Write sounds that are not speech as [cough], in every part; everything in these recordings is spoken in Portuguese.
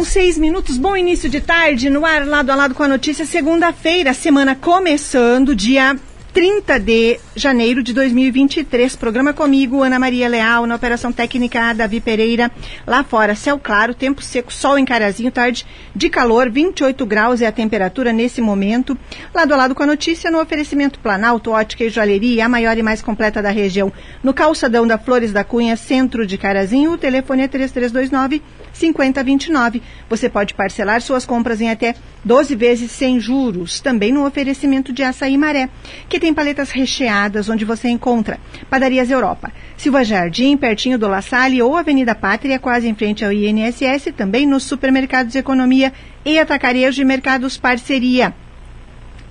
Com seis minutos, bom início de tarde, no ar lado a lado com a notícia, segunda-feira, semana começando, dia 30 de janeiro de 2023. Programa comigo, Ana Maria Leal, na Operação Técnica, Davi Pereira. Lá fora, céu claro, tempo seco, sol em Carazinho, tarde de calor, 28 graus é a temperatura nesse momento. Lado a lado com a notícia, no oferecimento Planalto, Ótica e Joalheria, a maior e mais completa da região. No calçadão da Flores da Cunha, centro de Carazinho, o telefone é 3329 5029. Você pode parcelar suas compras em até 12 vezes sem juros. Também no oferecimento de açaí maré, que tem paletas recheadas, onde você encontra Padarias Europa, Silva Jardim, pertinho do La Salle ou Avenida Pátria, quase em frente ao INSS, também nos supermercados Economia e Atacarejo e Mercados Parceria.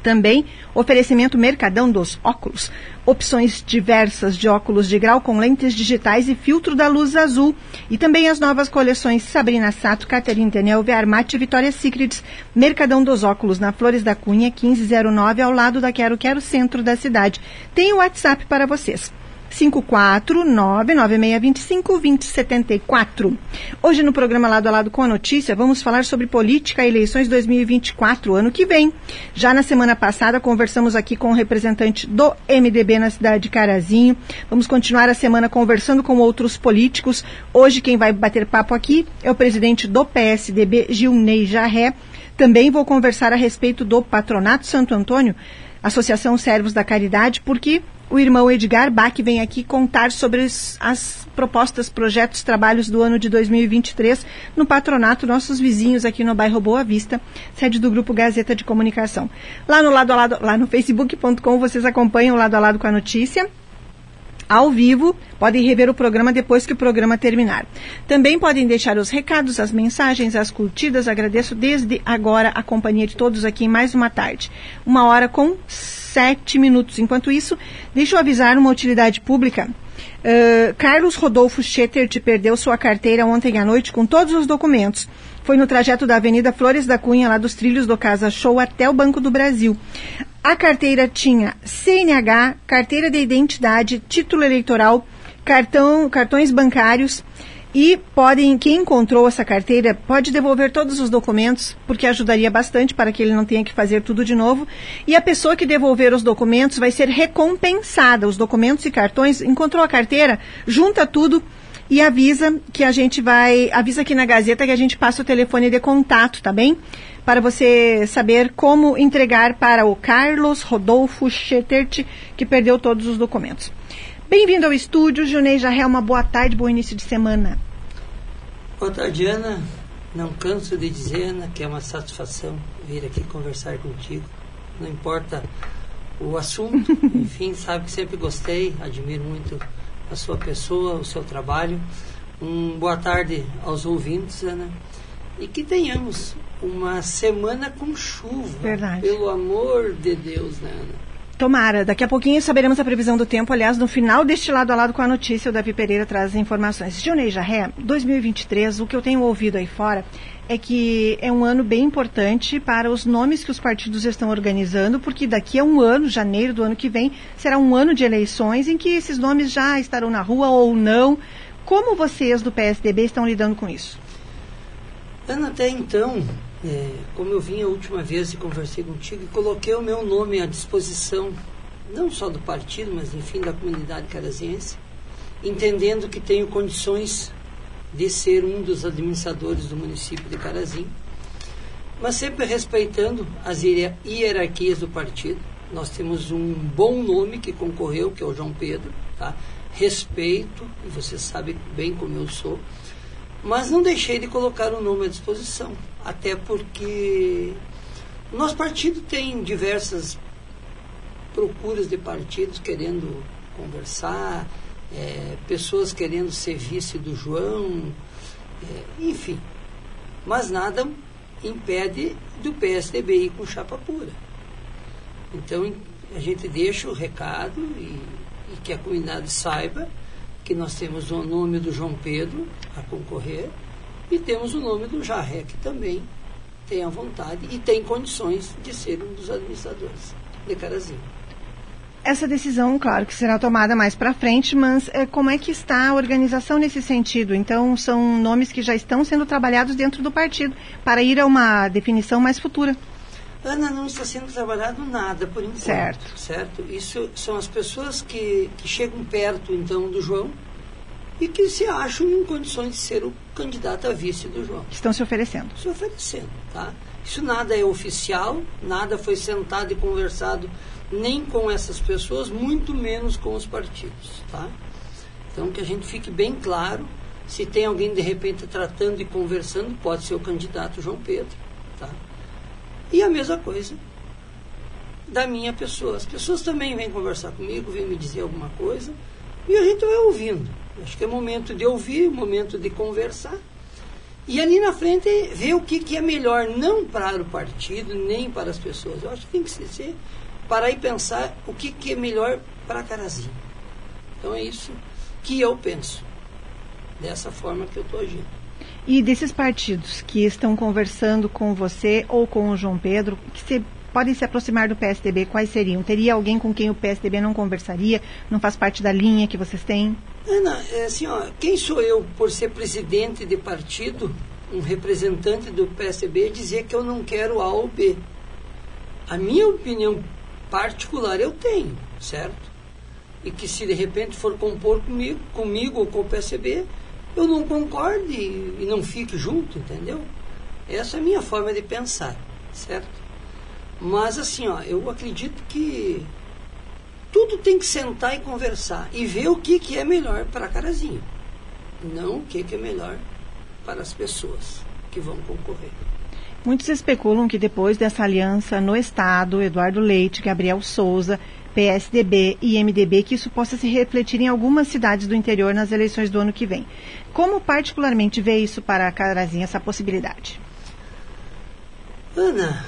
Também oferecimento Mercadão dos Óculos. Opções diversas de óculos de grau com lentes digitais e filtro da luz azul. E também as novas coleções Sabrina Sato, Caterine Tenel, Armate e Vitória Secrets. Mercadão dos Óculos na Flores da Cunha, 1509, ao lado da Quero Quero, centro da cidade. Tem o WhatsApp para vocês. 54996252074. Hoje no programa Lado a Lado com a Notícia, vamos falar sobre política e eleições 2024, ano que vem. Já na semana passada conversamos aqui com o representante do MDB na cidade de Carazinho. Vamos continuar a semana conversando com outros políticos. Hoje quem vai bater papo aqui é o presidente do PSDB, Gilney Jarré. Também vou conversar a respeito do Patronato Santo Antônio, Associação Servos da Caridade, porque o irmão Edgar Bach vem aqui contar sobre as, as, propostas, projetos, trabalhos do ano de 2023 no patronato, nossos vizinhos aqui no bairro Boa Vista, sede do grupo Gazeta de Comunicação. Lá no lado a lado, lá no [laughs] facebook.com vocês acompanham o lado a lado com a notícia. Ao vivo, podem rever o programa depois que o programa terminar. Também podem deixar os recados, as mensagens, as curtidas. Agradeço desde agora a companhia de todos aqui em mais uma tarde. Uma hora com sete minutos. Enquanto isso, deixa eu avisar uma utilidade pública. Uh, Carlos Rodolfo Schettert perdeu sua carteira ontem à noite com todos os documentos. Foi no trajeto da Avenida Flores da Cunha, lá dos trilhos do Casa Show, até o Banco do Brasil. A carteira tinha CNH, carteira de identidade, título eleitoral, cartão, cartões bancários e podem, quem encontrou essa carteira pode devolver todos os documentos, porque ajudaria bastante para que ele não tenha que fazer tudo de novo. E a pessoa que devolver os documentos vai ser recompensada. Os documentos e cartões, encontrou a carteira, junta tudo e avisa que a gente vai, avisa aqui na Gazeta que a gente passa o telefone de contato, tá bem? Para você saber como entregar para o Carlos Rodolfo Schettert, que perdeu todos os documentos. Bem-vindo ao estúdio, Junei Jarré, uma boa tarde, bom início de semana. Boa tarde, Ana. Não canso de dizer, Ana, que é uma satisfação vir aqui conversar contigo. Não importa o assunto, [laughs] enfim, sabe que sempre gostei, admiro muito a sua pessoa, o seu trabalho. Um boa tarde aos ouvintes, Ana. E que tenhamos uma semana com chuva. Verdade. Pelo amor de Deus, né, Ana? Tomara. Daqui a pouquinho saberemos a previsão do tempo. Aliás, no final deste lado a lado com a notícia, o Davi Pereira traz informações. Gilney Jarré, 2023, o que eu tenho ouvido aí fora é que é um ano bem importante para os nomes que os partidos estão organizando, porque daqui a um ano, janeiro do ano que vem, será um ano de eleições em que esses nomes já estarão na rua ou não. Como vocês do PSDB estão lidando com isso? Ana, até então, é, como eu vim a última vez e conversei contigo, e coloquei o meu nome à disposição, não só do partido, mas enfim da comunidade caraziense, entendendo que tenho condições de ser um dos administradores do município de Carazinho, mas sempre respeitando as hierarquias do partido. Nós temos um bom nome que concorreu, que é o João Pedro, tá? Respeito, e você sabe bem como eu sou, mas não deixei de colocar o nome à disposição, até porque o nosso partido tem diversas procuras de partidos querendo conversar, é, pessoas querendo ser vice do João, é, enfim. Mas nada impede do PSDB ir com chapa pura. Então a gente deixa o recado e, e que a comunidade saiba que nós temos o nome do João Pedro a concorrer e temos o nome do Jarré, que também tem a vontade e tem condições de ser um dos administradores de Carazinho. essa decisão, claro, que será tomada mais para frente, mas é, como é que está a organização nesse sentido? Então, são nomes que já estão sendo trabalhados dentro do partido para ir a uma definição mais futura. Ana, não está sendo trabalhado nada por enquanto. Certo. Certo? Isso são as pessoas que, que chegam perto, então, do João e que se acham em condições de ser o candidato a vice do João. Estão se oferecendo. Se oferecendo, tá? Isso nada é oficial, nada foi sentado e conversado nem com essas pessoas, muito menos com os partidos, tá? Então que a gente fique bem claro, se tem alguém de repente tratando e conversando, pode ser o candidato João Pedro, tá? E a mesma coisa da minha pessoa. As pessoas também vêm conversar comigo, vêm me dizer alguma coisa, e a gente vai ouvindo. Acho que é momento de ouvir, momento de conversar. E ali na frente ver o que, que é melhor, não para o partido, nem para as pessoas. Eu acho que tem que ser parar e pensar o que, que é melhor para Carazinho. Então é isso que eu penso. Dessa forma que eu estou agindo. E desses partidos que estão conversando com você ou com o João Pedro, que se, podem se aproximar do PSDB, quais seriam? Teria alguém com quem o PSDB não conversaria? Não faz parte da linha que vocês têm? Ana, é assim, ó, quem sou eu por ser presidente de partido, um representante do PSDB, dizer que eu não quero A ou B? A minha opinião particular eu tenho, certo? E que se de repente for compor comigo, comigo ou com o PSB, eu não concorde e não fique junto, entendeu? Essa é a minha forma de pensar, certo? Mas assim, ó, eu acredito que tudo tem que sentar e conversar e ver o que, que é melhor para Carazinho, não o que, que é melhor para as pessoas que vão concorrer. Muitos especulam que depois dessa aliança no Estado, Eduardo Leite, Gabriel Souza, PSDB e MDB, que isso possa se refletir em algumas cidades do interior nas eleições do ano que vem. Como particularmente vê isso para a Carazinha, essa possibilidade? Ana,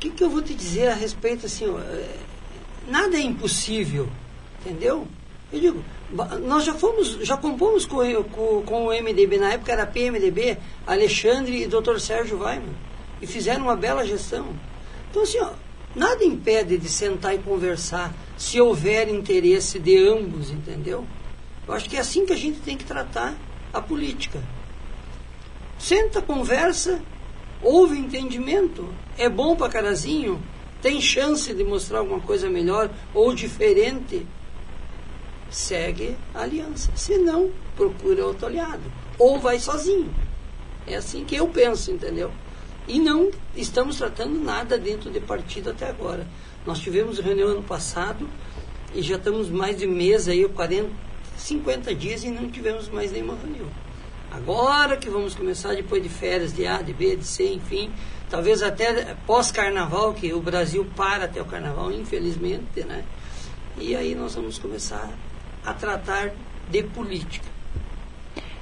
que, que, eu vou te dizer a respeito, assim, é, nada é impossível, entendeu? Eu digo, nós já fomos, já compomos com, com, com o MDB, na época era PMDB, Alexandre e Dr. Sérgio Weiman e fizeram uma bela gestão. Então, assim, ó, nada impede de sentar e conversar se houver interesse de ambos, entendeu? Eu acho que é assim que a gente tem que tratar a política. Senta, conversa, houve entendimento, é bom para carazinho, tem chance de mostrar alguma coisa melhor ou diferente, segue a aliança. Se não, procura outro aliado. Ou vai sozinho. É assim que eu penso, entendeu? E não estamos tratando nada dentro de partido até agora. Nós tivemos reunião ano passado e já estamos mais de mês aí, 40, 50 dias e não tivemos mais nenhuma reunião. Agora que vamos começar depois de férias de A, de B, de C, enfim, talvez até pós-carnaval, que o Brasil para até o carnaval, infelizmente, né? E aí nós vamos começar a tratar de política.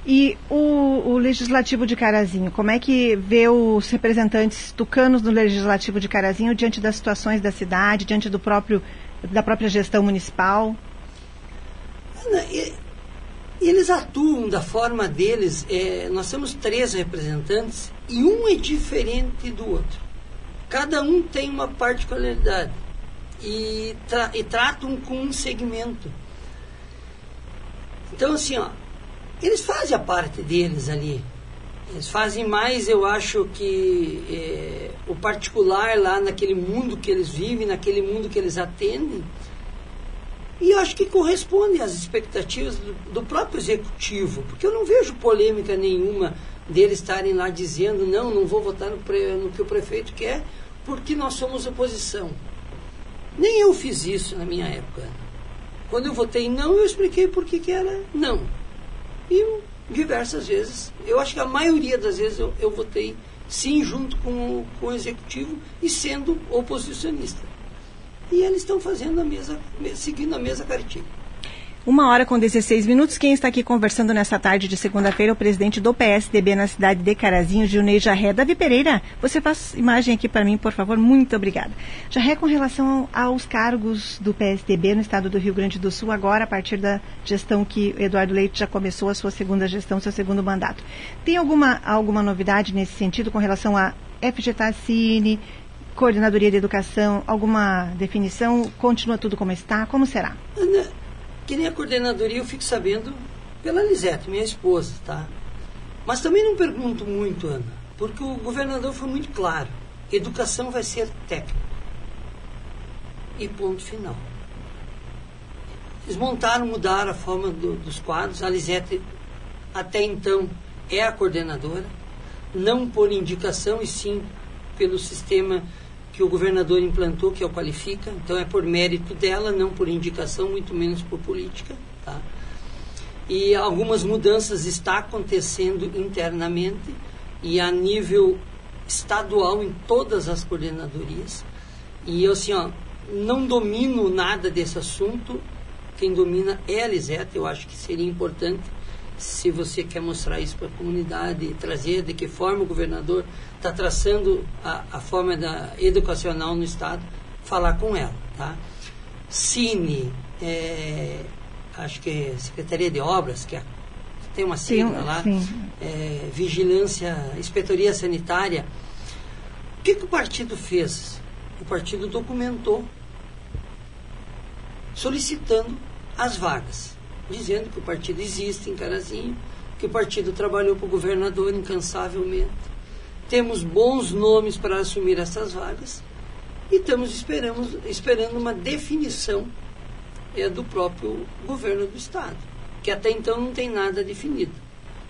E o, o, Legislativo de Carazinho, como é que vê os representantes tucanos do Legislativo de Carazinho diante das situações da cidade, diante do próprio, da própria gestão municipal? Ana, eles atuam da forma deles. É, nós temos três representantes e um é diferente do outro. Cada um tem uma particularidade e, tra e tratam com um segmento. Então, assim, ó, eles fazem a parte deles ali. Eles fazem mais, eu acho que é, o particular lá naquele mundo que eles vivem, naquele mundo que eles atendem. E acho que corresponde às expectativas do, do próprio executivo, porque eu não vejo polêmica nenhuma deles estarem lá dizendo não, não vou votar no, pre, no que o prefeito quer, porque nós somos oposição. Nem eu fiz isso na minha época. Quando eu votei não, eu expliquei por que, era não. E diversas vezes, eu acho que a maioria das vezes eu, eu votei sim junto com com o executivo e sendo oposicionista. E eles estão fazendo a mesa, seguindo a mesa cartilha. Uma hora com 16 minutos. Quem está aqui conversando nessa tarde de segunda-feira é o presidente do PSDB na cidade de Carazinho, Gilney Jarré. Davi Pereira, você faz imagem aqui para mim, por favor. Muito obrigada. Jarré, com relação aos cargos do PSDB no estado do Rio Grande do Sul, agora a partir da gestão que Eduardo Leite já começou a sua segunda gestão, seu segundo mandato. Tem alguma, alguma novidade nesse sentido com relação a FGTACine, Coordenadoria de Educação, alguma definição? Continua tudo como está? Como será? Ana, que nem a coordenadoria eu fico sabendo pela Lisete, minha esposa, tá? Mas também não pergunto muito, Ana, porque o governador foi muito claro. Educação vai ser técnica. E ponto final. Eles montaram, mudaram a forma do, dos quadros. A Lisete, até então, é a coordenadora, não por indicação, e sim pelo sistema que o governador implantou, que é o Qualifica. Então, é por mérito dela, não por indicação, muito menos por política. Tá? E algumas mudanças estão acontecendo internamente e a nível estadual em todas as coordenadorias. E eu, assim, ó, não domino nada desse assunto, quem domina é a Liseta. Eu acho que seria importante, se você quer mostrar isso para a comunidade, trazer de que forma o governador está traçando a, a, forma da, educacional no Estado, falar com ela. Tá? Cine, é, acho que é Secretaria de Obras, que é, tem uma sigla lá, é, Vigilância, Inspetoria Sanitária. O que, que o partido fez? O partido documentou solicitando as vagas, dizendo que o partido existe em Carazinho, que o partido trabalhou para o governador incansavelmente. Temos bons nomes para assumir essas vagas e estamos esperamos, esperando uma definição é, do próprio governo do Estado, que até então não tem nada definido.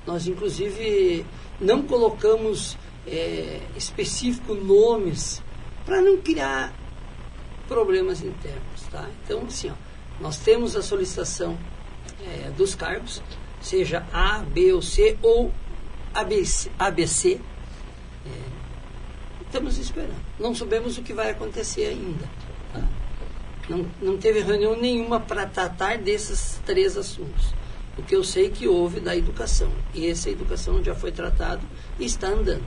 Nós, inclusive, não colocamos é, nomes para não criar problemas internos. Tá? Então, assim, ó, nós temos a solicitação é, dos cargos, seja A, B ou C, ou ABC. ABC é, estamos esperando. Não sabemos o que vai acontecer ainda. Tá? Não, não teve reunião nenhuma para tratar desses três assuntos. O que eu sei é que houve da educação. E essa educação já foi tratada e está andando.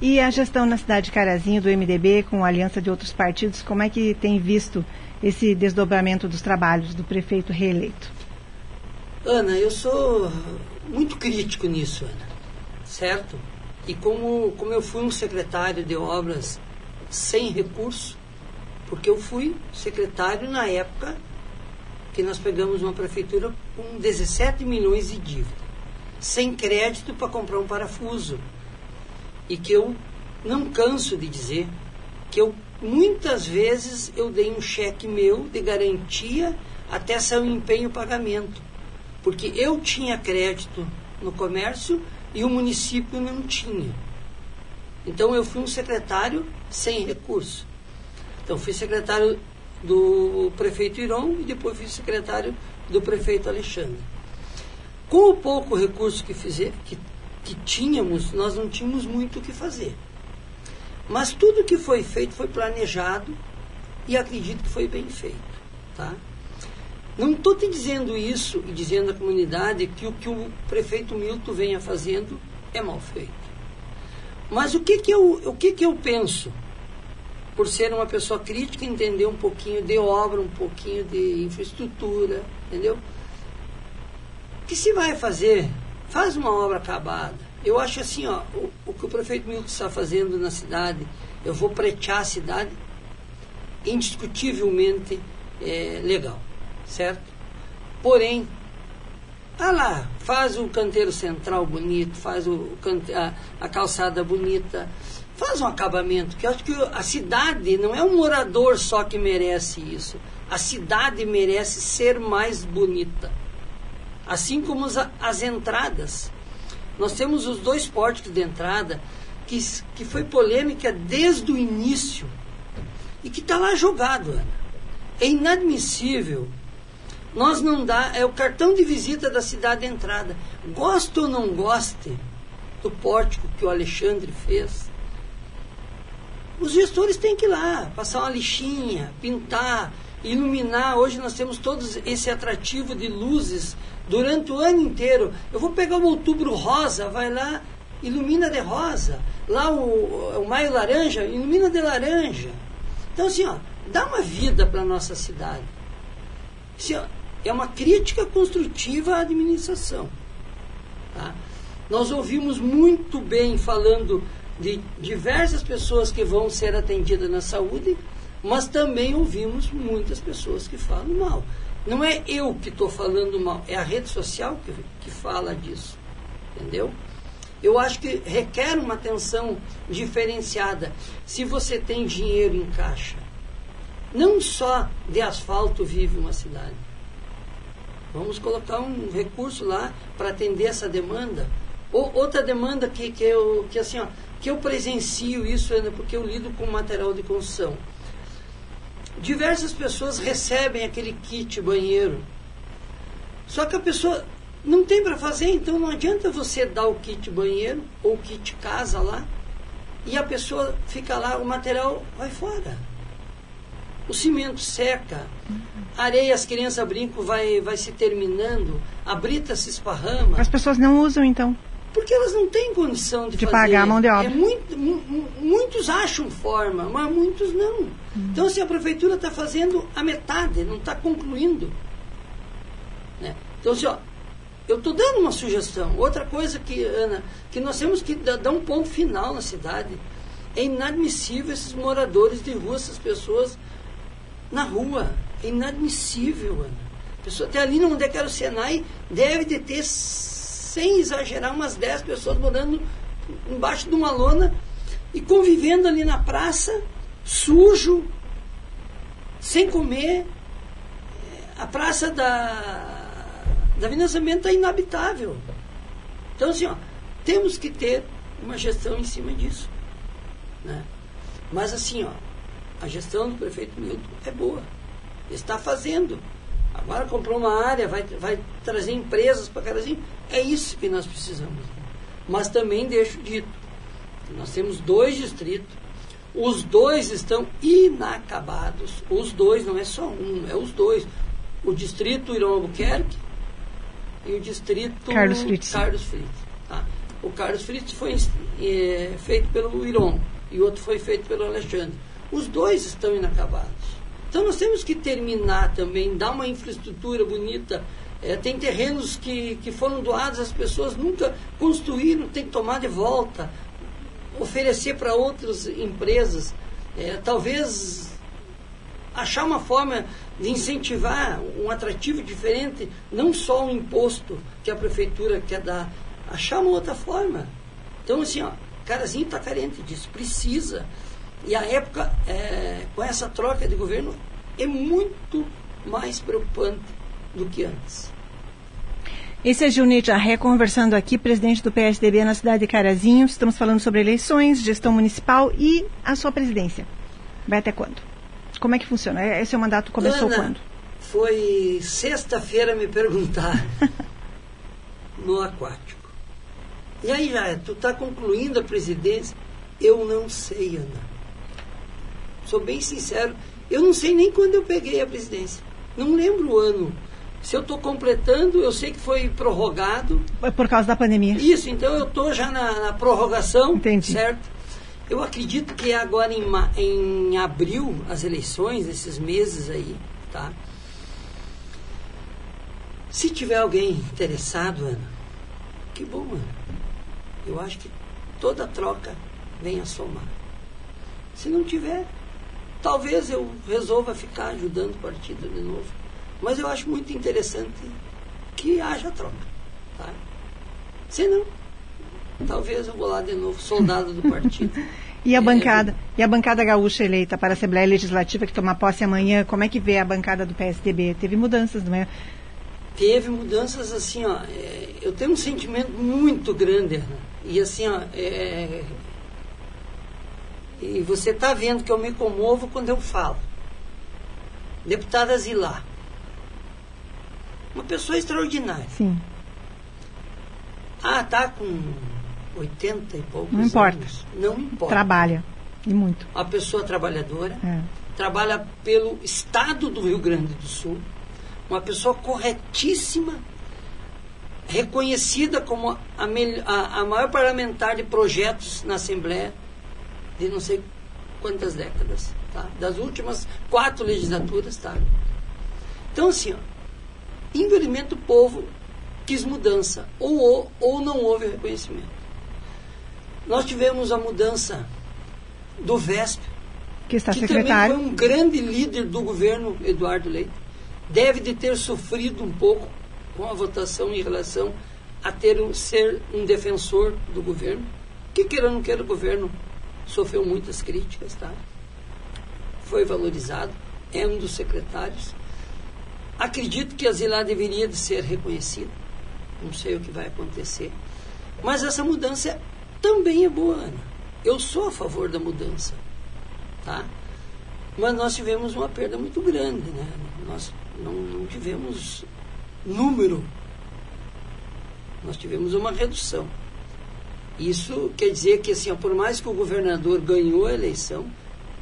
E a gestão na cidade de Carazinho do MDB, com a aliança de outros partidos, como é que tem visto esse desdobramento dos trabalhos do prefeito reeleito? Ana, eu sou muito crítico nisso, Ana. Certo? E como, como eu fui um secretário de obras sem recurso, porque eu fui secretário na época que nós pegamos uma prefeitura com 17 milhões de dívida, sem crédito para comprar um parafuso. E que eu não canso de dizer que eu Muitas vezes eu dei um cheque meu de garantia até sair o empenho pagamento, porque eu tinha crédito no comércio e o município não tinha. Então eu fui um secretário sem recurso. Então fui secretário do prefeito Iron e depois fui secretário do prefeito Alexandre. Com o pouco recurso que, fizer, que, que tínhamos, nós não tínhamos muito o que fazer. Mas tudo que foi feito foi planejado e acredito que foi bem feito. Tá? Não estou te dizendo isso e dizendo à comunidade que o que o prefeito Milton venha fazendo é mal feito. Mas o que, que, eu, o que, que eu penso? Por ser uma pessoa crítica, entender um pouquinho de obra, um pouquinho de infraestrutura, entendeu? Que se vai fazer, faz uma obra acabada eu acho assim, ó, o, o que o prefeito Milton está fazendo na cidade, eu vou pretear a cidade, indiscutivelmente é, legal, certo? Porém, ah lá, faz o canteiro central bonito, faz o, a, a calçada bonita, faz um acabamento, que eu acho que a cidade não é um morador só que merece isso. A cidade merece ser mais bonita. Assim como as, as entradas. Nós temos os dois pórticos de entrada, que, que foi polêmica desde o início e que está lá jogado, Ana. É inadmissível. Nós não dá, é o cartão de visita da cidade de entrada. Goste ou não goste do pórtico que o Alexandre fez, os gestores têm que ir lá, passar uma lixinha, pintar, iluminar. Hoje nós temos todo esse atrativo de luzes durante o ano inteiro. Eu vou pegar o outubro rosa, vai lá, ilumina de rosa. Lá o, o maio laranja, ilumina de laranja. Então, assim, ó, dá uma vida para a nossa cidade. Assim, ó, é uma crítica construtiva à administração. Tá? Nós ouvimos muito bem falando de diversas pessoas que vão ser atendidas na saúde, mas também ouvimos muitas pessoas que falam mal. Não é eu que estou falando mal, é a rede social que, que fala disso. Entendeu? Eu acho que requer uma atenção diferenciada. Se você tem dinheiro em caixa, não só de asfalto vive uma cidade. Vamos colocar um recurso lá para atender essa demanda. Ou, outra demanda que, que, eu, que, assim, ó, que eu presencio isso, ainda porque eu lido com material de construção diversas pessoas recebem aquele kit banheiro. Só que a pessoa não tem para fazer, então não adianta você dar o kit banheiro ou o kit casa lá e a pessoa fica lá, o material vai fora. O cimento seca, areia, as crianças brincam, vai, vai se terminando, a brita se esparrama. As pessoas não usam então? Porque elas não têm condição de, de fazer. pagar a mão de obra. É muito, muitos acham forma, mas muitos não. Hum. Então, assim, a prefeitura está fazendo a metade, não está concluindo. Né? Então, assim, ó, eu estou dando uma sugestão. Outra coisa que, Ana, que nós temos que dar um ponto final na cidade. É inadmissível esses moradores de rua, essas pessoas na rua. É inadmissível, Ana. A pessoa até ali onde é que era o Senai deve de ter sem exagerar, umas 10 pessoas morando embaixo de uma lona e convivendo ali na praça, sujo, sem comer. A praça da, da Avenida está inabitável. Então, assim, ó, temos que ter uma gestão em cima disso. Né? Mas, assim, ó, a gestão do prefeito Milton é boa. Está fazendo. Agora comprou uma área, vai, vai trazer empresas para Carazinho. É isso que nós precisamos. Mas também deixo dito, nós temos dois distritos, os dois estão inacabados. Os dois, não é só um, é os dois. O distrito Irão Albuquerque e o distrito Carlos Fritz. Carlos Fritz tá? O Carlos Fritz foi é, feito pelo Irão e o outro foi feito pelo Alexandre. Os dois estão inacabados. Então nós temos que terminar também, dar uma infraestrutura bonita. É, tem terrenos que, que foram doados, as pessoas nunca construíram, tem que tomar de volta, oferecer para outras empresas. É, talvez achar uma forma de incentivar um atrativo diferente, não só o imposto que a prefeitura quer dar, achar uma outra forma. Então, assim, ó, Carazinho está carente disso, precisa. E a época, é, com essa troca de governo, é muito mais preocupante do que antes. Esse é Gilney Jarré conversando aqui, presidente do PSDB na cidade de Carazinho. Estamos falando sobre eleições, gestão municipal e a sua presidência. Vai até quando? Como é que funciona? Esse seu mandato começou Ana, quando? Foi sexta-feira me perguntar [laughs] no aquático. E aí, já, tu está concluindo a presidência? Eu não sei, Ana sou bem sincero, eu não sei nem quando eu peguei a presidência. Não lembro o ano. Se eu estou completando, eu sei que foi prorrogado. É por causa da pandemia. Isso, então eu estou já na, na, prorrogação, Entendi. certo? Eu acredito que é agora em, em abril as eleições, esses meses aí, tá? Se tiver alguém interessado, Ana, que bom, Ana. Eu acho que toda troca vem a somar. Se não tiver, Talvez eu resolva ficar ajudando o partido de novo. Mas eu acho muito interessante que haja troca. Tá? Se não, talvez eu vou lá de novo, soldado do partido. [laughs] e a é, bancada, e a bancada gaúcha eleita para a Assembleia Legislativa que toma posse amanhã, como é que vê a bancada do PSDB? Teve mudanças, não é? Teve mudanças assim, ó. É, eu tenho um sentimento muito grande, e assim, ó, é, e você está vendo que eu me comovo quando eu falo. Deputada Zilá. Uma pessoa extraordinária. Sim. Ah, está com 80 e poucos Não importa. Anos. Não importa. Trabalha. E muito. Uma pessoa trabalhadora. É. Trabalha pelo Estado do Rio Grande do Sul. Uma pessoa corretíssima. Reconhecida como a, a, a maior parlamentar de projetos na Assembleia de não sei quantas décadas, tá? das últimas quatro legislaturas. Tá? Então, assim, ó, infelizmente o povo quis mudança, ou, ou não houve reconhecimento. Nós tivemos a mudança do VESP, que está que secretário. também foi um grande líder do governo, Eduardo Leite. Deve de ter sofrido um pouco com a votação em relação a ter ser um defensor do governo. Que queira ou não queira, o governo sofreu muitas críticas, tá? Foi valorizado, é um dos secretários. Acredito que a Zilá deveria de ser reconhecida. Não sei o que vai acontecer. Mas essa mudança também é boa, Ana. Eu sou a favor da mudança, tá? Mas nós tivemos uma perda muito grande, né? Nós não, não tivemos número, nós tivemos uma redução. Isso quer dizer que, assim, por mais que o governador ganhou a eleição,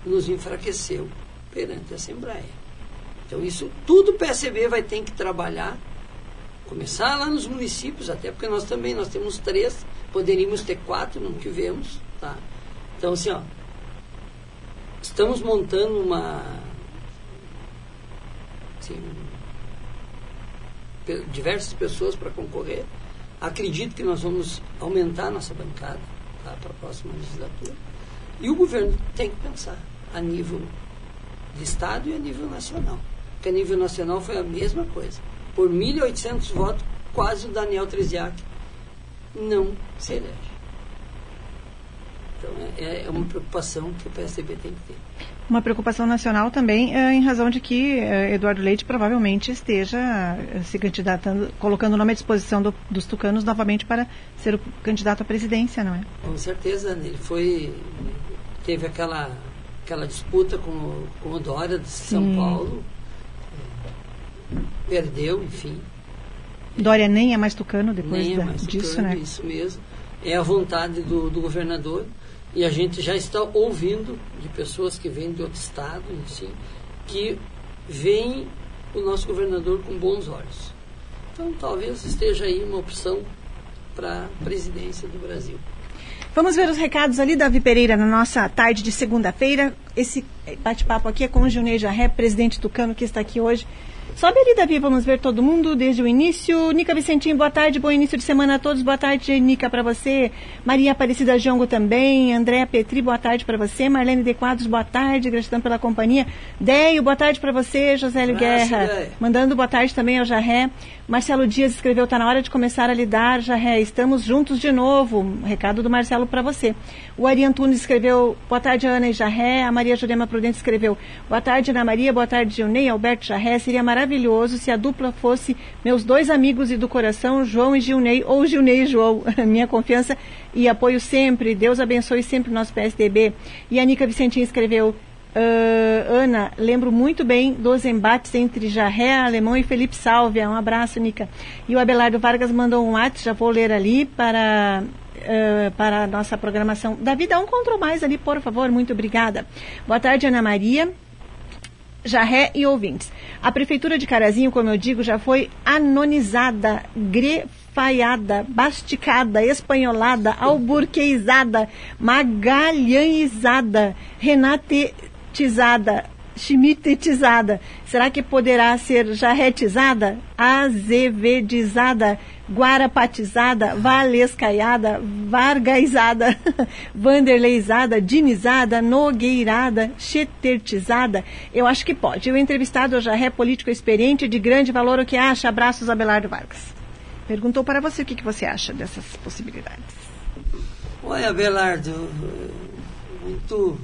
nos enfraqueceu perante a Assembleia. Então, isso tudo o PSB vai ter que trabalhar, começar lá nos municípios, até porque nós também nós temos três, poderíamos ter quatro, não tivemos. Tá? Então, assim, ó, estamos montando uma. Assim, diversas pessoas para concorrer. Acredito que nós vamos aumentar nossa bancada tá, para a próxima legislatura. E o governo tem que pensar a nível de Estado e a nível nacional. Porque a nível nacional foi a mesma coisa. Por 1.800 votos, quase o Daniel Treziak não se elege. É, é, uma preocupação que o PSDB tem que ter. Uma preocupação nacional também, é, em razão de que é, Eduardo Leite provavelmente esteja é, se candidatando, colocando o nome à disposição do, dos tucanos novamente para ser o candidato à presidência, não é? Com certeza, ele foi. teve aquela, aquela disputa com, com o Dória de São Sim. Paulo, perdeu, enfim. Dória nem é mais tucano depois nem da, é mais disso, tucano, né? Isso mesmo. É a vontade do, do governador e a gente já está ouvindo de pessoas que vêm de outro estado, assim, que veem o nosso governador com bons olhos. Então, talvez esteja aí uma opção para a presidência do Brasil. Vamos ver os recados ali, Davi Pereira, na nossa tarde de segunda-feira. Esse bate-papo aqui é com o Junei Jarré, presidente tucano, que está aqui hoje Sobe ali, Davi, vamos ver todo mundo desde o início. Nica Vicentinho, boa tarde, bom início de semana a todos. Boa tarde, Nica, para você. Maria Aparecida Jongo também. Andréa Petri, boa tarde para você. Marlene De Quadros, boa tarde, gratidão pela companhia. Deio, boa tarde para você. Josélio Guerra, mandando boa tarde também ao Jarré. Marcelo Dias escreveu, tá na hora de começar a lidar, Jarré, estamos juntos de novo. Recado do Marcelo para você. O Ari Antunes escreveu, boa tarde, Ana e Jarré. A Maria Jurema Prudente escreveu, boa tarde, Ana Maria, boa tarde, Gilney, Alberto Jarré. Seria maravilhoso maravilhoso se a dupla fosse meus dois amigos e do coração, João e Gilney, ou Gilney e João. [laughs] Minha confiança e apoio sempre. Deus abençoe sempre o nosso PSDB. E a Nica Vicentinha escreveu. Uh, Ana, lembro muito bem dos embates entre Jarré Alemão e Felipe Sálvia. Um abraço, Nica. E o Abelardo Vargas mandou um WhatsApp, já vou ler ali para Uh, para a nossa programação. Davi, dá um control mais ali, por favor. Muito obrigada. Boa tarde, Ana Maria. Jarré e ouvintes. A Prefeitura de Carazinho, como eu digo, já foi anonizada, grefaiada, basticada, espanholada, alburqueizada, magalhãizada, renatizada, chimitizada. Será que poderá ser jarretizada, azevedizada, guarapatizada, valescaiada, vargaizada, [laughs] vanderleizada, dinizada, nogueirada, chetertizada? Eu acho que pode. O entrevistado já é político experiente de grande valor. O que acha? Abraços, Abelardo Vargas. Perguntou para você o que, que você acha dessas possibilidades. Oi, Abelardo. Muito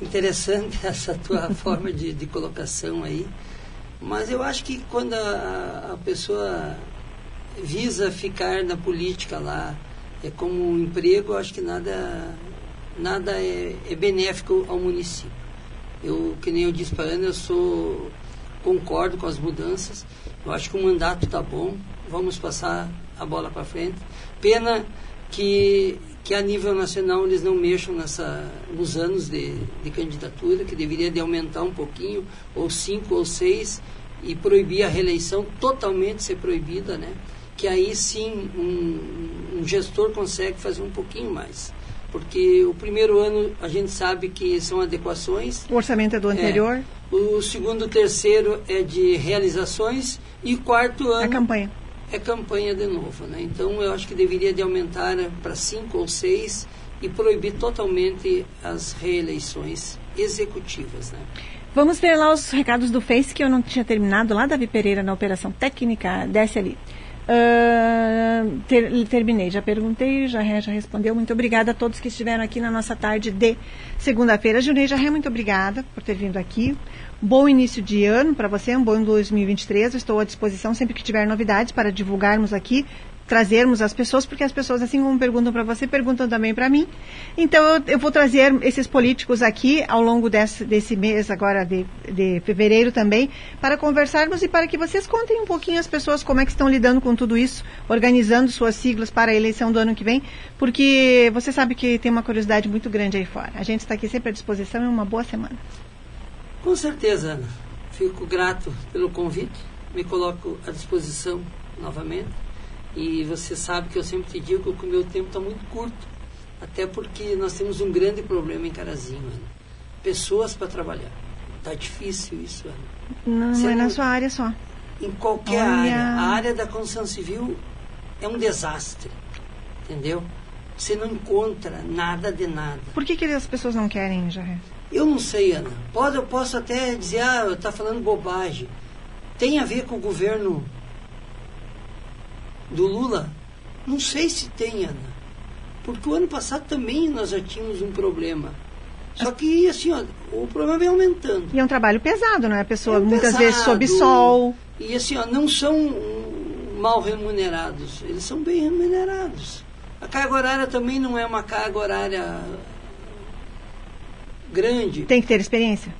interessante [laughs] essa tua [laughs] forma de, de, colocação aí. Mas eu acho que quando a, a, pessoa visa ficar na política lá, é como um emprego, acho que nada, nada é, é benéfico ao município. Eu, que nem eu disse para Ana, eu sou, concordo com as mudanças. Eu acho que o mandato está bom. Vamos passar a bola para frente. Pena que que a nível nacional eles não mexam nessa, nos anos de, de candidatura, que deveria de aumentar um pouquinho, ou cinco ou seis, e proibir a reeleição, totalmente ser proibida, né? Que aí sim um, um gestor consegue fazer um pouquinho mais. Porque o primeiro ano a gente sabe que são adequações. O orçamento é do anterior? É, o segundo, terceiro é de realizações e quarto ano. A campanha é campanha de novo. Né? Então eu acho que deveria de aumentar para cinco ou seis e proibir totalmente as reeleições executivas. Né? Vamos ver lá os recados do Face que eu não tinha terminado, lá Davi Pereira na operação técnica, desce ali. Ter, terminei, já perguntei, já, já respondeu. Muito obrigada a todos que estiveram aqui na nossa tarde de segunda-feira. Junei Jarré, muito obrigada por ter vindo aqui. Bom início de ano para você, um bom 2023. estou à disposição sempre que tiver novidades para divulgarmos aqui trazermos as pessoas, porque as pessoas, assim como perguntam para você, perguntam também para mim. Então, eu, eu, vou trazer esses políticos aqui ao longo desse, desse mês, agora de, de fevereiro também, para conversarmos e para que vocês contem um pouquinho as pessoas como é que estão lidando com tudo isso, organizando suas siglas para a eleição do ano que vem, porque você sabe que tem uma curiosidade muito grande aí fora. A gente está aqui sempre à disposição e uma boa semana. Com certeza, Ana. Fico grato pelo convite, me coloco à disposição novamente e você sabe que eu sempre te digo que o meu tempo está muito curto. Até porque nós temos um grande problema em Carazinho, Ana. Pessoas para trabalhar. Está difícil isso, Ana. Não, não é na sua área só. Em qualquer Olha. área. A área da construção civil é um desastre. Entendeu? Você não encontra nada de nada. Por que, que as pessoas não querem, Jarré? Eu não sei, Ana. Pode, eu posso até dizer, ah, está falando bobagem. Tem a ver com o governo do Lula? Não sei se tem, Ana. Porque o ano passado também nós já tínhamos um problema. Só que, assim, ó, o problema vem aumentando. E é um trabalho pesado, não é? A pessoa é muitas pesado, vezes sob sol. E, assim, ó, não são mal remunerados. Eles são bem remunerados. A carga horária também não é uma carga horária grande. Tem que ter experiência?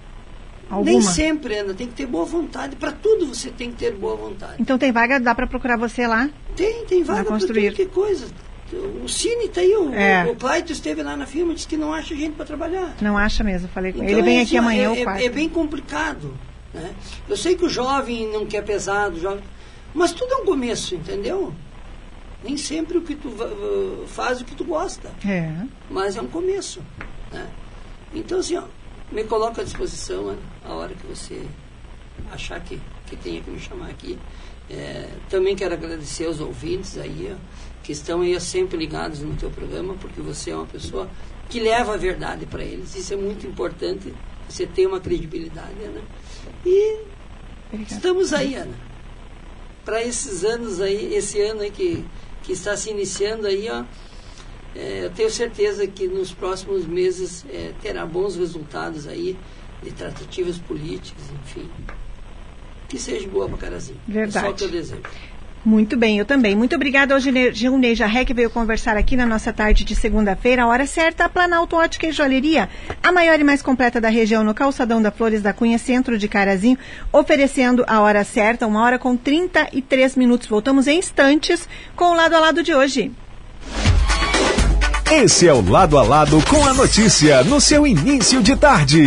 Alguma? Nem sempre, Ana. Tem que ter boa vontade. Para tudo você tem que ter boa vontade. Então tem vaga, dá para procurar você lá? Tem, tem vaga para tudo que coisa. O Cine está aí, o, é. o Claito esteve lá na firma, disse que não acha gente para trabalhar. Não acha mesmo, falei com então, ele. Ele vem aqui assim, amanhã, é, é, é bem complicado. Né? Eu sei que o jovem não quer pesado, jovem, mas tudo é um começo, entendeu? Nem sempre o que tu faz o que tu gosta. É. Mas é um começo. Né? Então, assim, ó, me coloco à disposição né, a hora que você achar que, que tenha que me chamar aqui. É, também quero agradecer aos ouvintes aí, ó, que estão aí sempre ligados no teu programa, porque você é uma pessoa que leva a verdade para eles. Isso é muito importante, você tem uma credibilidade, Ana. E Obrigada. estamos aí, Ana. Para esses anos aí, esse ano aí que, que está se iniciando aí, ó, eu tenho certeza que nos próximos meses é, terá bons resultados aí de tratativas políticas, enfim. Que seja boa para Carazinho. Verdade. É só o que eu desejo. Muito bem, eu também. Muito obrigada ao Gilney Jarré, que veio conversar aqui na nossa tarde de segunda-feira, a hora certa, a Planalto Ótica e Joalheria, a maior e mais completa da região, no calçadão da Flores da Cunha, centro de Carazinho, oferecendo a hora certa, uma hora com 33 minutos. Voltamos em instantes com o lado a lado de hoje. Esse é o Lado a Lado com a notícia no seu início de tarde.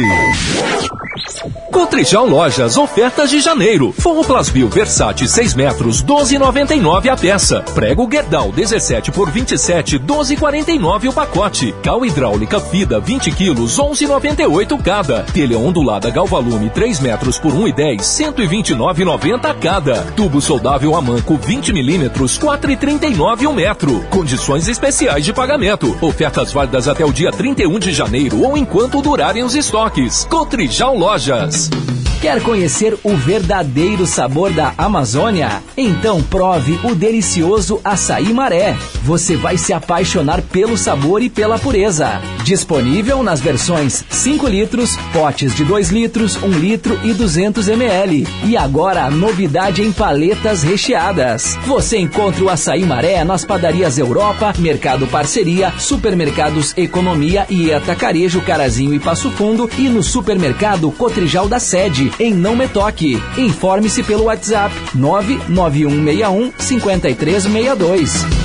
Cotrijal Lojas, ofertas de janeiro. Forro Plasbil Versace 6 metros, 12,99 a peça. Prego Guedal 17 por 27, 12,49 o pacote. Cal hidráulica Fida 20 quilos, 11,98 cada. Telha ondulada Galvalume 3 metros por 1,10, 129,90 cada. Tubo soldável Amanco 20 milímetros, 4,39 o metro. Condições especiais de pagamento. Ofertas válidas até o dia 31 de janeiro ou enquanto durarem os estoques. Cotrijal Lojas. Quer conhecer o verdadeiro sabor da Amazônia? Então prove o delicioso açaí maré. Você vai se apaixonar pelo sabor e pela pureza. Disponível nas versões 5 litros, potes de 2 litros, 1 litro e 200 ml. E agora a novidade em paletas recheadas. Você encontra o açaí maré nas padarias Europa, Mercado Parceria, Supermercados Economia e Atacarejo Carazinho e Passo Fundo e no supermercado Cotrijal da Sede em Não Me Toque. Informe-se pelo WhatsApp 99161 5362.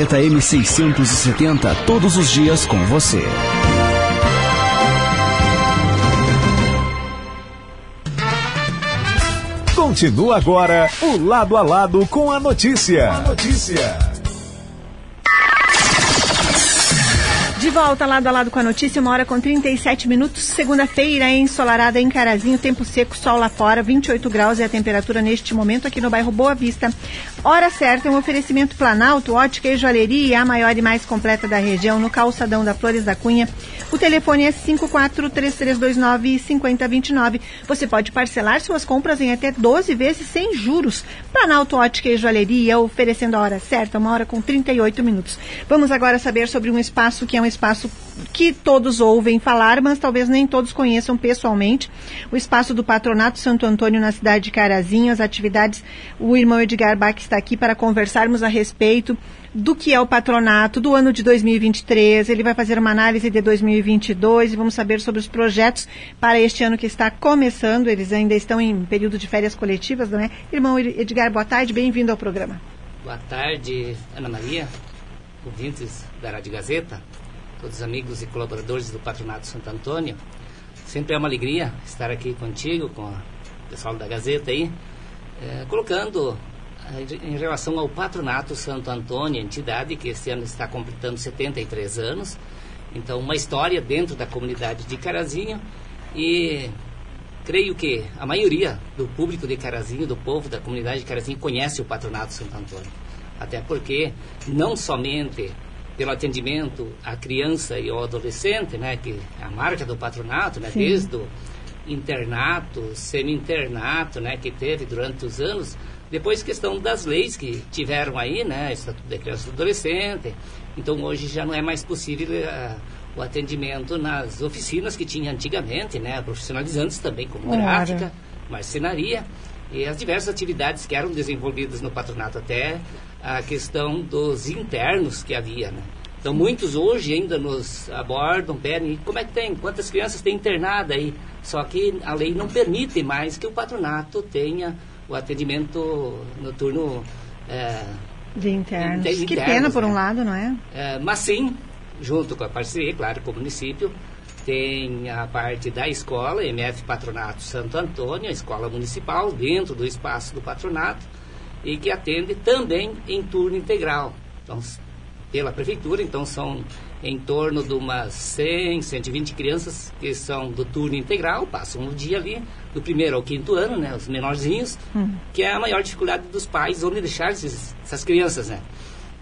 M670, todos os dias com você. Continua agora o Lado a Lado com a notícia. A notícia. De volta lado a lado com a notícia, uma hora com 37 minutos. Segunda-feira, ensolarada em Carazinho, tempo seco, sol lá fora, 28 graus é a temperatura neste momento aqui no bairro Boa Vista. Hora certa, um oferecimento Planalto, ótica e joalheria, a maior e mais completa da região, no calçadão da Flores da Cunha. O telefone é 5433295029. Você pode parcelar suas compras em até 12 vezes sem juros. Planalto Ótica e Joalheria, oferecendo a hora certa, uma hora com 38 minutos. Vamos agora saber sobre um espaço que é um espaço que todos ouvem falar, mas talvez nem todos conheçam pessoalmente. O espaço do Patronato Santo Antônio na cidade de Carazinho, as atividades, o irmão Edgar Bach está aqui para conversarmos a respeito do que é o patronato do ano de 2023. Ele vai fazer uma análise de 2022 e vamos saber sobre os projetos para este ano que está começando. Eles ainda estão em período de férias coletivas, não é? Irmão Edgar, boa tarde, bem-vindo ao programa. Boa tarde, Ana Maria, ouvintes da Rádio Gazeta todos os amigos e colaboradores do Patronato Santo Antônio. Sempre é uma alegria estar aqui contigo, com o pessoal da Gazeta aí, é, colocando eh, em relação ao Patronato Santo Antônio, entidade que este ano está completando 73 anos. Então, uma história dentro da comunidade de Carazinho e creio que a maioria do público de Carazinho, do povo da comunidade de Carazinho, conhece o Patronato Santo Antônio. Até porque não somente pelo atendimento à criança e ao adolescente, né, que é a marca do patronato, né, desde o internato, semi-internato, né, que teve durante os anos, depois questão das leis que tiveram aí, né, Estatuto da Criança e do Adolescente, então hoje já não é mais possível uh, o atendimento nas oficinas que tinha antigamente, né, profissionalizantes também, como claro. gráfica, marcenaria, e as diversas atividades que eram desenvolvidas no patronato até a questão dos internos que havia, né? Então muitos hoje ainda nos abordam, pedem, como é que tem, quantas crianças tem internada aí? Só que a lei não permite mais que o patronato tenha o atendimento noturno é, de internos. De, de que internos, pena por né? um lado, não é? é? Mas sim, junto com a parceria, claro, com o município, tem a parte da escola, MF Patronato Santo Antônio, a escola municipal, dentro do espaço do patronato, e que atende também em turno integral. Então, pela prefeitura, então são em torno de umas 100, 120 crianças que são do turno integral, passam o dia ali, do primeiro ao quinto ano, né, os menorzinhos, hum. que é a maior dificuldade dos pais, onde deixar esses, essas crianças, né.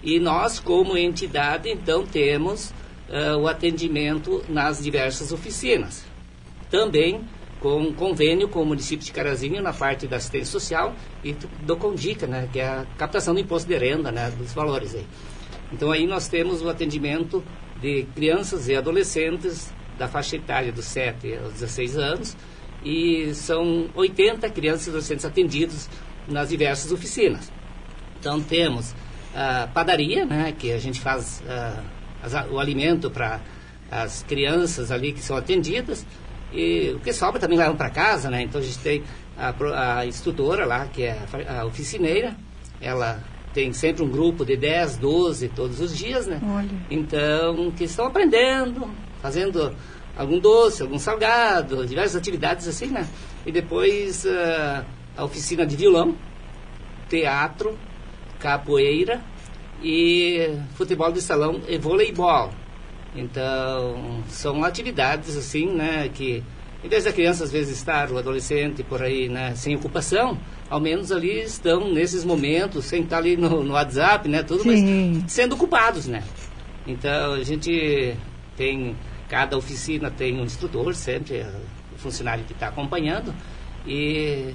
E nós, como entidade, então, temos uh, o atendimento nas diversas oficinas. Também com convênio com o município de Carazinho na parte da assistência social e do Condica, né, que é a captação do imposto de renda, né, dos valores aí. Então aí nós temos o atendimento de crianças e adolescentes da faixa etária dos 7 aos 16 anos e são 80 crianças e adolescentes atendidos nas diversas oficinas. Então temos a padaria, né, que a gente faz uh, as, o alimento para as crianças ali que são atendidas, e o que sobra também levam para casa, né? Então a gente tem a, a instrutora lá, que é a, a oficineira, ela tem sempre um grupo de 10, 12 todos os dias, né? Olha. Então, que estão aprendendo, fazendo algum doce, algum salgado, diversas atividades assim, né? E depois uh, a oficina de violão, teatro, capoeira e futebol de salão e voleibol. Então, são atividades assim, né, que em vez da criança às vezes estar, o adolescente por aí, né, sem ocupação, ao menos ali estão nesses momentos, sem estar ali no, no WhatsApp, né, tudo, Sim. mas sendo ocupados, né. Então, a gente tem, cada oficina tem um instrutor sempre, o funcionário que está acompanhando, e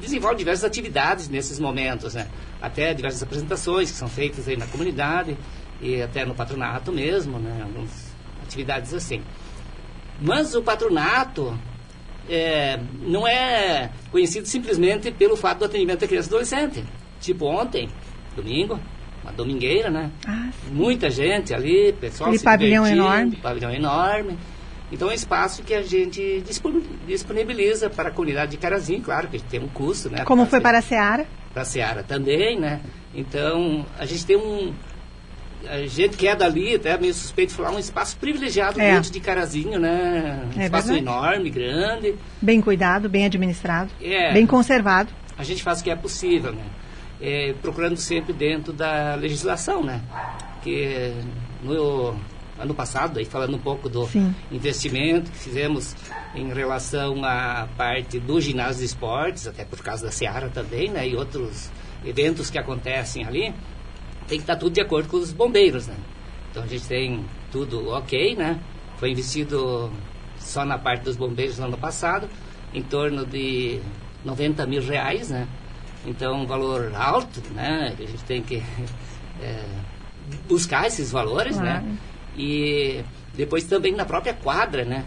desenvolve diversas atividades nesses momentos, né? Até diversas apresentações que são feitas aí na comunidade e até no patronato mesmo, né? Algumas atividades assim. Mas o patronato é, não é conhecido simplesmente pelo fato do atendimento da criança e adolescente. Tipo ontem, domingo, uma domingueira, né? Ah, Muita gente ali, pessoal Aquele se pavilhão enorme. pavilhão enorme. Então é um espaço que a gente dispon- disponibiliza para a comunidade de Carazinho, claro que tem um custo, né? Como foi Fazer- para a Seara? para a Seara também, né? Então, a gente tem um... A gente que é dali, até meio suspeito de falar, um espaço privilegiado É. dentro de Carazinho, né? Um É espaço verdade. enorme, grande. Bem cuidado, bem administrado, É. bem conservado. A gente faz o que é possível, né? É, procurando sempre dentro da legislação, né? Que no ano passado, aí falando um pouco do Sim. investimento que fizemos em relação à parte do ginásio de esportes, até por causa da Seara também, né? E outros eventos que acontecem ali, tem que estar tudo de acordo com os bombeiros, né? Então a gente tem tudo ok, né? Foi investido só na parte dos bombeiros no ano passado, em torno de 90 mil reais, né? Então um valor alto, né? A gente tem que é, [laughs] buscar esses valores, né? E depois também na própria quadra, né?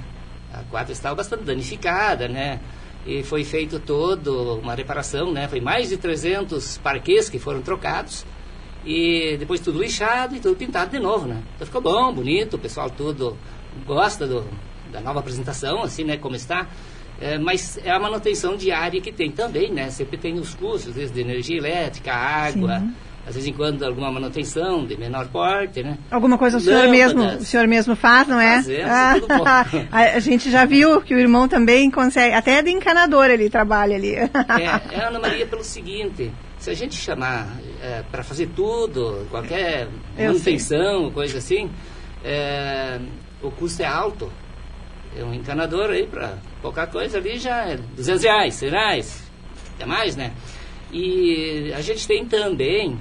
A quadra estava bastante danificada, né? E foi feito todo uma reparação, né? Foi mais de 300 parquês que foram trocados. E depois tudo lixado e tudo pintado de novo, né? Então ficou bom, bonito, o pessoal tudo gosta do, da nova apresentação, assim, né? Como está. É, mas é a manutenção diária que tem também, né? Sempre tem os custos, às vezes de energia elétrica, água, Sim. às vezes em quando alguma manutenção de menor porte, né? Alguma coisa o senhor mesmo, o senhor mesmo faz, não é? Fazemos, tudo bom. [laughs] a, a gente já viu que o irmão também consegue, até de encanador ele trabalha ali. É, é Ana Maria pelo seguinte, se a gente chamar para fazer tudo, qualquer Eu manutenção, coisa assim, é, o custo é alto. É um encanador aí para qualquer coisa ali já é 200 reais, 100 reais, até mais, né? E a gente tem também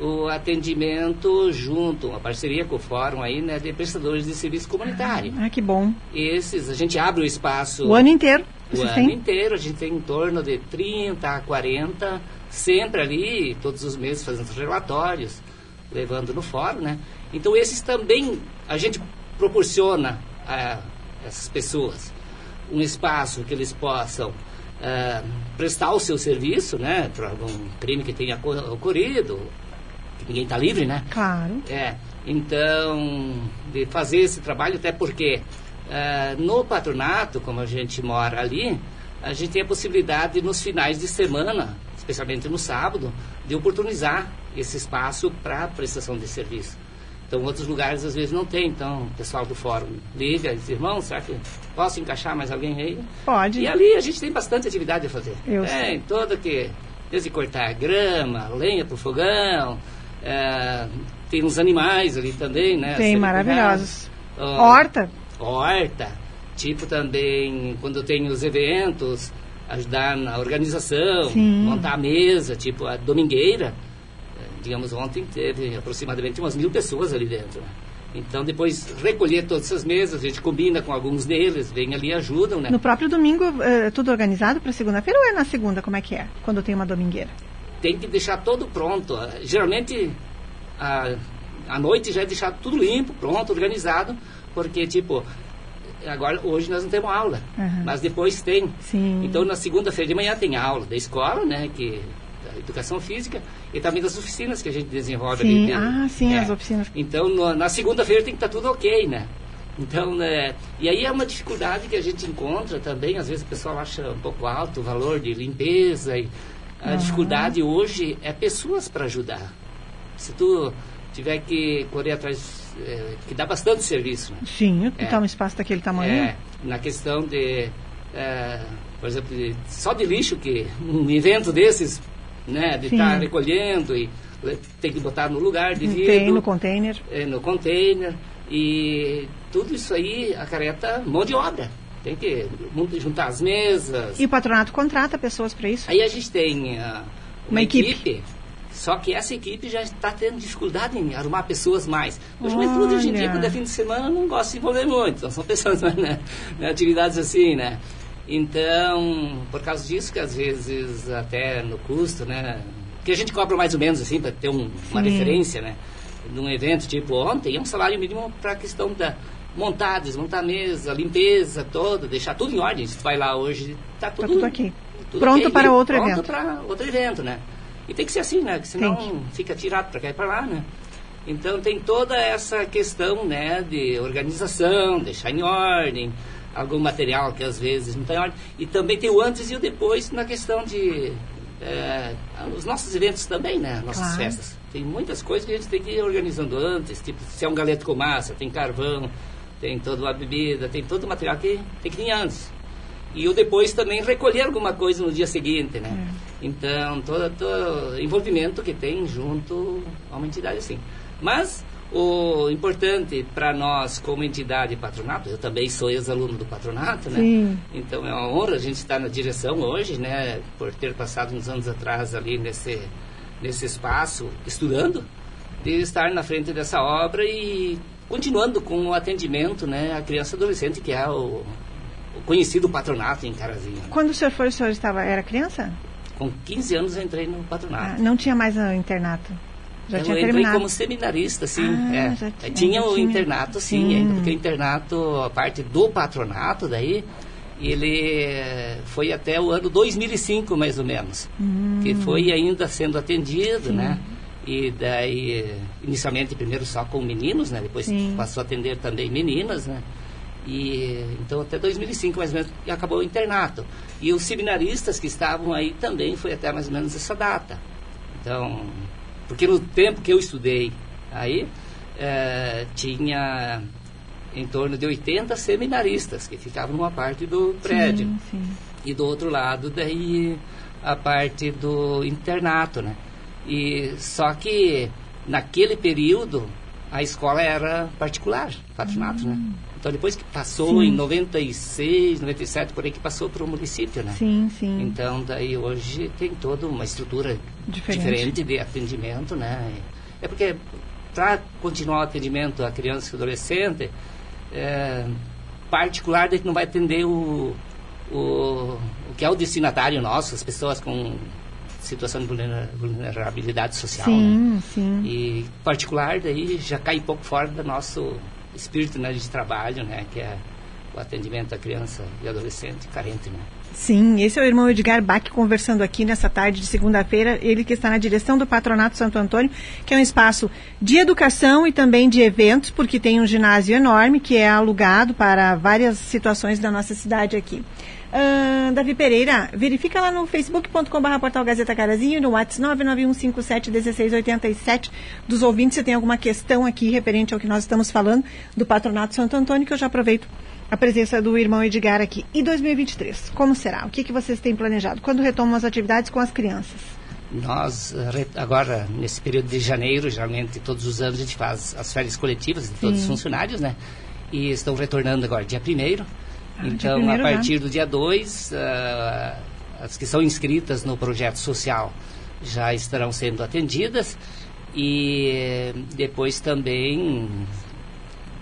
o atendimento junto, uma parceria com o fórum aí, né, de prestadores de serviço comunitário. ah, que bom. Esses, a gente abre o espaço O ano inteiro. O ano inteiro, a gente tem em torno de 30 a 40, sempre ali, todos os meses fazendo os relatórios, levando no fórum, né? Então esses também a gente proporciona a essas pessoas um espaço que eles possam ah, prestar o seu serviço, né? Para algum crime que tenha ocor- ocorrido, que ninguém está livre, né? Claro. É, então, de fazer esse trabalho, até porque ah, no patronato, como a gente mora ali, a gente tem a possibilidade nos finais de semana, especialmente no sábado, de oportunizar esse espaço para prestação de serviço. Então, outros lugares às vezes não tem. Então, o pessoal do fórum liga e diz, irmão, será que posso encaixar mais alguém aí? Pode. E ali a gente tem bastante atividade a fazer. Eu é, sei. em toda que, desde cortar grama, lenha pro fogão, é, tem uns animais ali também, né? Tem, maravilhosos. Ó, Horta. Horta. Tipo também, quando tem os eventos, ajudar na organização, Sim. montar a mesa, tipo a domingueira. É, Digamos, ontem teve aproximadamente umas mil pessoas ali dentro. né? Então, depois recolher todas essas mesas, a gente combina com alguns deles, vem ali e ajudam, né? No próprio domingo, é tudo organizado para segunda-feira ou é na segunda? Como é que é? Quando tem uma domingueira? tem que deixar todo pronto. Geralmente, a, à noite já é deixado tudo limpo, pronto, organizado, porque, tipo, agora hoje nós não temos aula, Aham. mas depois tem. Sim. Então na segunda-feira de manhã tem aula da escola, né, que da educação física e também das oficinas que a gente desenvolve ali. Sim, de- ah, sim, é. as oficinas. Então no- na segunda-feira tem que estar tudo ok, né? Então, né, e aí é uma dificuldade que a gente encontra também, às vezes o pessoal acha um pouco alto o valor de limpeza e a dificuldade hoje é pessoas para ajudar. Se tu tiver que correr atrás, é, que dá bastante serviço, né? Sim, É. então um espaço daquele tamanho. É, na questão de, é, por exemplo, de- só de lixo que um evento desses, né, de estar recolhendo e tem que botar no lugar devido, Tem no container. é, no container e tudo isso aí acarreta mão de obra. Tem que juntar as mesas. E o patronato contrata pessoas para isso? Aí a gente tem ah, uma, Uma equipe. equipe. Só que essa equipe já está tendo dificuldade em arrumar pessoas mais. A juventude hoje em dia, quando é fim de semana, não gosta de se envolver muito. Então, são [laughs] pessoas né, né, atividades assim, né? Então, por causa disso, que às vezes até no custo, né? Que a gente cobra mais ou menos assim, para ter um- uma Sim. referência, né? Num evento tipo ontem, é um salário mínimo para a questão da montar, desmontar a mesa, limpeza toda, deixar tudo em ordem. Se tu vai lá hoje, tá tudo, tudo aqui. tudo Pronto para outro pronto evento. para outro evento, né? E tem que ser assim, né? Porque senão Tem fica tirado para cá e para lá, né? Então tem toda essa questão, né, de organização, deixar em ordem, algum material que às vezes não está em ordem. E também tem o antes e o depois na questão de é, os nossos eventos também, né? Nossas Claro. festas. Tem muitas coisas que a gente tem que ir organizando antes, tipo, se é um galeto com massa, tem carvão, tem toda uma bebida, tem todo o material que tem que ir antes. E o depois também recolher alguma coisa no dia seguinte, né? Então, todo, todo envolvimento que tem junto a uma entidade assim. Mas o importante para nós como entidade patronato, eu também sou ex-aluno do patronato, né? Sim. Então é uma honra a gente estar na direção hoje, né? Por ter passado uns anos atrás ali nesse, nesse espaço estudando, de estar na frente dessa obra e continuando com o atendimento, né? À criança e adolescente, que é o, o conhecido patronato em Carazinho. Quando o senhor foi, o senhor estava, era criança? Com 15 anos eu entrei no Ah, patronato. não tinha mais o internato. Já eu tinha entrei terminado. como seminarista, sim. Ah, é. tinha- tinha o internato, sim, Sim. ainda, porque o internato, a parte do patronato daí, ele eh, foi até o ano 2005, mais ou menos. Hum. Que foi ainda sendo atendido, né? E daí, inicialmente, primeiro só com meninos, né? Depois Sim. passou a atender também meninas, né? E então até 2005 mais ou menos e acabou o internato. E os seminaristas que estavam aí também foi até mais ou menos essa data. Então, porque no tempo que eu estudei aí eh, tinha em torno de 80 seminaristas que ficavam numa parte do prédio Sim, sim. e do outro lado daí a parte do internato, né? E só que naquele período a escola era particular, patronato, né? Então depois que passou Sim. em 96, 97 por aí que passou para o município, né? Sim, sim. Então daí hoje tem toda uma estrutura Diferente. diferente, de atendimento, né? É porque para continuar o atendimento à criança e adolescente, é, particular daí não vai atender o, o, o que é o destinatário nosso, as pessoas com situação de vulnera- vulnerabilidade social. né? Sim, sim. E particular daí já cai um pouco fora do nosso espírito né, de trabalho, né? Que é o atendimento à criança e adolescente carente, né? Sim, esse é o irmão Edgar Bach conversando aqui nessa tarde de segunda-feira. Ele que está na direção do Patronato Santo Antônio, que é um espaço de educação e também de eventos, porque tem um ginásio enorme que é alugado para várias situações da nossa cidade aqui. Ah, Davi Pereira, verifica lá no facebook.com.br portal Gazeta Carazinho no WhatsApp 991571687 dos ouvintes se tem alguma questão aqui referente ao que nós estamos falando do Patronato Santo Antônio, que eu já aproveito a presença do irmão Edgar aqui. E 2023, como será? O que, que vocês têm planejado? Quando retomam as atividades com as crianças? Nós, agora, nesse período de janeiro, geralmente todos os anos a gente faz as férias coletivas de todos os funcionários, né? E estão retornando agora dia 1 dia Então, primeiro a partir do dia 2, as que são inscritas no projeto social já estarão sendo atendidas e depois também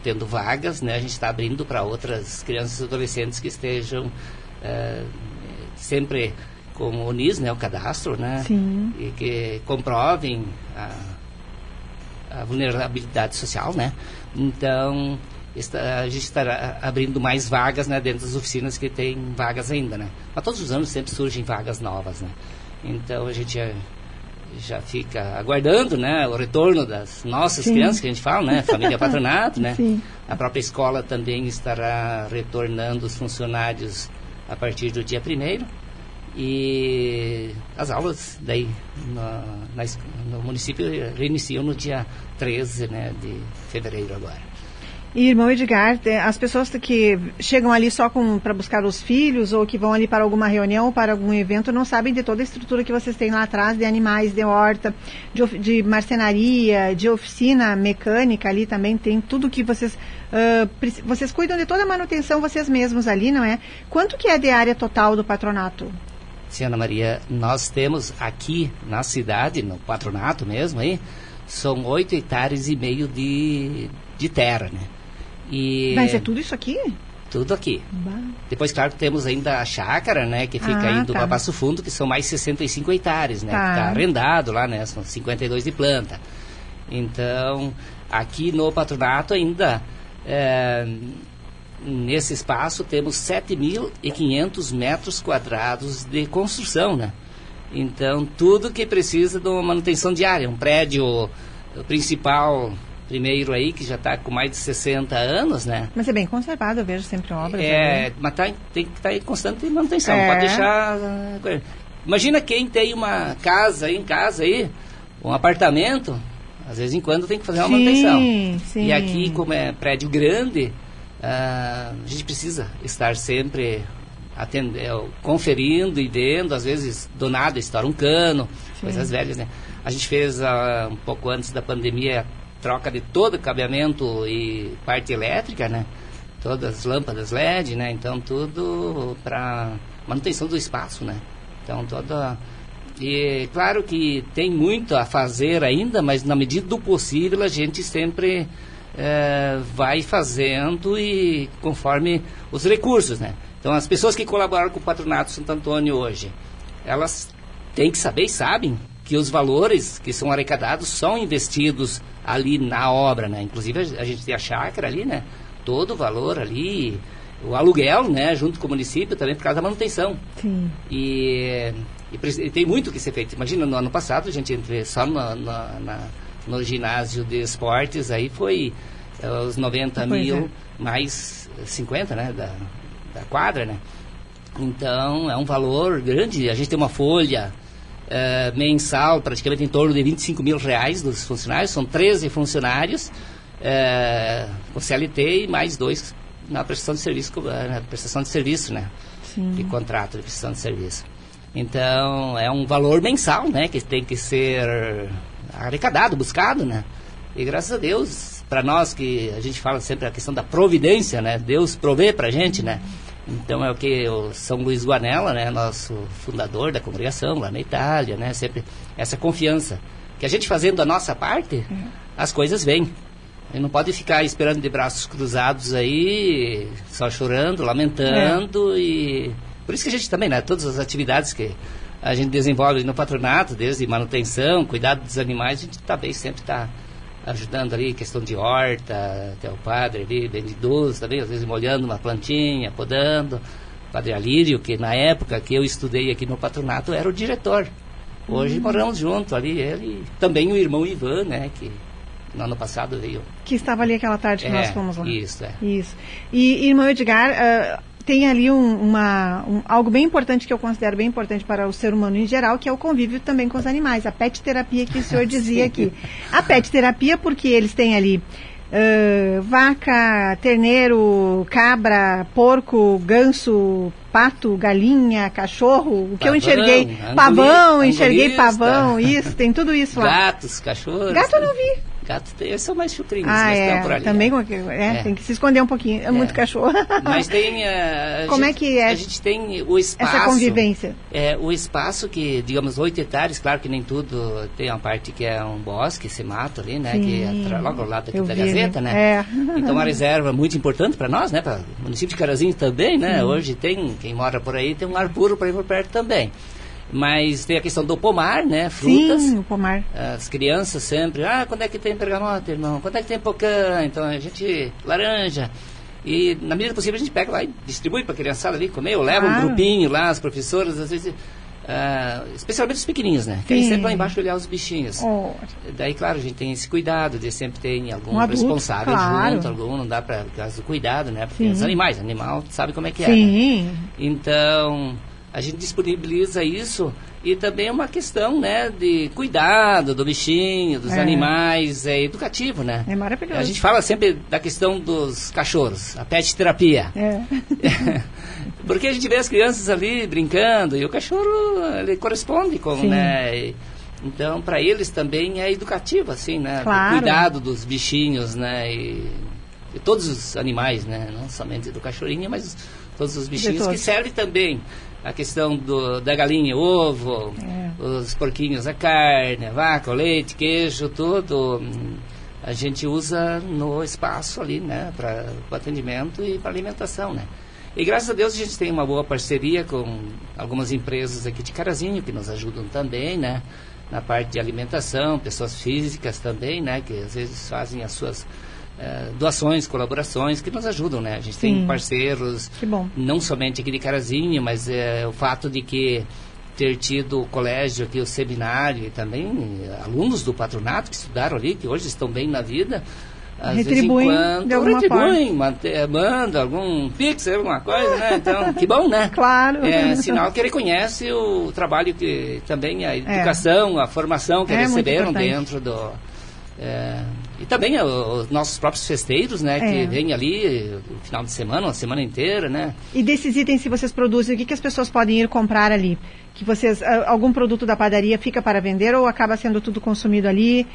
tendo vagas, né, a gente está abrindo para outras crianças e adolescentes que estejam eh, sempre com o NIS, né, o cadastro, né, Sim. e que comprovem a, a vulnerabilidade social, né. Então está, a gente estará abrindo mais vagas né, dentro das oficinas que tem vagas ainda, né? Mas todos os anos sempre surgem vagas novas, né? Então a gente já, já fica aguardando, né, o retorno das nossas Sim. crianças, que a gente fala, né, família [laughs] patronato, né? Sim. A própria escola também estará retornando os funcionários a partir do dia primeiro e as aulas daí na, no município reiniciam no dia 13 né, de fevereiro agora. Irmão Edgar, as pessoas que chegam ali só para buscar os filhos ou que vão ali para alguma reunião ou para algum evento não sabem de toda a estrutura que vocês têm lá atrás de animais, de horta, de, de marcenaria, de oficina mecânica ali também tem tudo que vocês preci- vocês cuidam de toda a manutenção vocês mesmos ali, não é? Quanto que é de área total do patronato? Sim, Ana Maria, nós temos aqui na cidade, no patronato mesmo aí, são oito hectares e meio de, de terra, né? E Mas é tudo isso aqui? tudo aqui. Bah. Depois, claro, temos ainda a chácara, né, que fica Ah, indo tá. para Passo Fundo, que são mais 65 hectares, né, Tá. que está arrendado lá, né, são 52 de planta. Então, aqui no patronato ainda, é, nesse espaço, temos 7.500 metros quadrados de construção, né. Então, tudo que precisa de uma manutenção diária, um prédio principal, primeiro aí, que já está com mais de 60 anos, né, Mas é bem conservado, eu vejo sempre obras. é, ali. mas tá, em- tem que estar em constante manutenção. É. Pode deixar. coisa. Imagina quem tem uma casa em casa aí, um apartamento, às vezes em quando tem que fazer uma Sim, manutenção. sim. E aqui, como é prédio grande, ah, a gente precisa estar sempre atende- é, conferindo e vendo, às vezes do nada estoura um cano, coisas velhas, né? A gente fez ah, um pouco antes da pandemia troca de todo o cabeamento e parte elétrica, né? Todas as lâmpadas LED, né? Então tudo para manutenção do espaço, né? Então toda e claro que tem muito a fazer ainda, mas na medida do possível a gente sempre eh, vai fazendo e conforme os recursos, né? Então as pessoas que colaboraram com o Patronato Santo Antônio hoje, elas têm que saber e sabem que os valores que são arrecadados são investidos ali na obra, né? Inclusive a, gente tem a chácara ali, né? Todo o valor ali, o aluguel, né? Junto com o município também por causa da manutenção. Sim. E, e tem muito que ser feito. Imagina, no ano passado, a gente entre, só na- no ginásio de esportes, aí foi eh, os 90 Pois mil é. mais 50, né, da, da quadra, né? Então, é um valor grande. A gente tem uma folha eh, mensal, praticamente em torno de 25 mil reais dos funcionários. São 13 funcionários eh, com CLT e mais dois na prestação de serviço, eh, na prestação de serviço, né? de contrato de prestação de serviço. Então, é um valor mensal, né, que tem que ser arrecadado, buscado, né? E graças a Deus, para nós que a gente fala sempre a questão da providência, né? Deus provê pra gente, né? Então é o que o São Luís Guanella, né, nosso fundador da congregação lá na Itália, né, sempre essa confiança. Que a gente fazendo a nossa parte, as coisas vêm. E não pode ficar esperando de braços cruzados aí, só chorando, lamentando e por isso que a gente também, né, todas as atividades que a gente desenvolve no patronato, desde manutenção, cuidado dos animais, a gente também sempre está ajudando ali, questão de horta, até o padre ali, bem idoso também, às vezes molhando uma plantinha, podando. Padre Alírio, que na época que eu estudei aqui no patronato era o diretor. Hoje moramos junto ali, ele também o irmão Ivan, né, que no ano passado veio. Que estava ali aquela tarde que É, nós fomos lá. isso, é. Isso. E, irmão Edgar, ah, tem ali um- uma, um- algo bem importante que eu considero bem importante para o ser humano em geral, que é o convívio também com os animais, a pet terapia que o senhor [laughs] dizia aqui. A pet terapia, porque eles têm ali ah, vaca, terneiro, cabra, porco, ganso, pato, galinha, cachorro, o que eu Pavão, enxerguei, angoli- pavão, enxerguei pavão, isso, tem tudo isso lá. Gatos, cachorros. Gato eu não vi. Gato tem, são mais chucrinhos, Ah, mas é. por ali. Também é. é, É. tem que se esconder um pouquinho. É, muito cachorro. [laughs] Mas tem. eh, a Como gente- é que é A gente tem o espaço. essa convivência? É, o espaço que, digamos, 8 hectares, claro que nem tudo, tem uma parte que é um bosque, esse mato ali, né? Que é Sim. logo ao lado aqui da vi. Gazeta, né? É. [laughs] Então uma reserva muito importante para nós, né? Para o município de Carazinho também, né? Hoje tem, quem mora por aí tem um ar puro para ir por perto também. Mas tem a questão do pomar, né? Frutas. Sim, o pomar. As crianças sempre, ah, quando é que tem bergamota, irmão? Quando é que tem pocã? Então a gente, laranja. E na medida possível a gente pega lá e distribui para a criançada ali comer, ou leva Claro. um grupinho lá, as professoras, às vezes, ah, especialmente os pequenininhos, né? Que aí Sim. sempre lá embaixo olhar os bichinhos. Oh, Daí, claro, a gente tem esse cuidado de sempre ter algum Um adulto, responsável claro. junto, algum, não dá para, do cuidado, né? Porque Sim. os animais, animal, sabe como é que é. né? sim. Então, a gente disponibiliza isso e também é uma questão, né, de cuidado do bichinho, dos É. animais, é educativo, né? É maravilhoso. A gente fala sempre da questão dos cachorros, a pet terapia. É. [laughs] Porque a gente vê as crianças ali brincando e o cachorro, ele corresponde com, Sim. né? e- então, para eles também é educativo, assim, né? Claro. O cuidado dos bichinhos, né? E, de todos os animais, né? Não somente do cachorrinho, mas todos os bichinhos todos. que serve também a questão do, da galinha, ovo, É. os porquinhos, a carne, a vaca, o leite, queijo, tudo. hum, A gente usa no espaço ali, né? Para o atendimento e para alimentação, né? E graças a Deus a gente tem uma boa parceria com algumas empresas aqui de Carazinho que nos ajudam também, né? Na parte de alimentação, pessoas físicas também, né? Que às vezes fazem as suas eh, doações, colaborações que nos ajudam, né? A gente Sim. tem parceiros, não somente aqui de Carazinho, mas eh, o fato de que ter tido o colégio aqui, o seminário e também eh, alunos do patronato que estudaram ali, que hoje estão bem na vida, às Retribuem quando de alguma retribuem, mante- eh, manda algum pix, alguma coisa, né? Então, que bom, né? [laughs] Claro. É sinal que reconhece o trabalho que também a educação, a formação que É, receberam dentro do. É, e também o- os nossos próprios festeiros, né? É. Que vêm ali no final de semana, uma semana inteira, né? E desses itens que vocês produzem, o que, que as pessoas podem ir comprar ali? Que vocês, ah, algum produto da padaria fica para vender ou acaba sendo tudo consumido ali?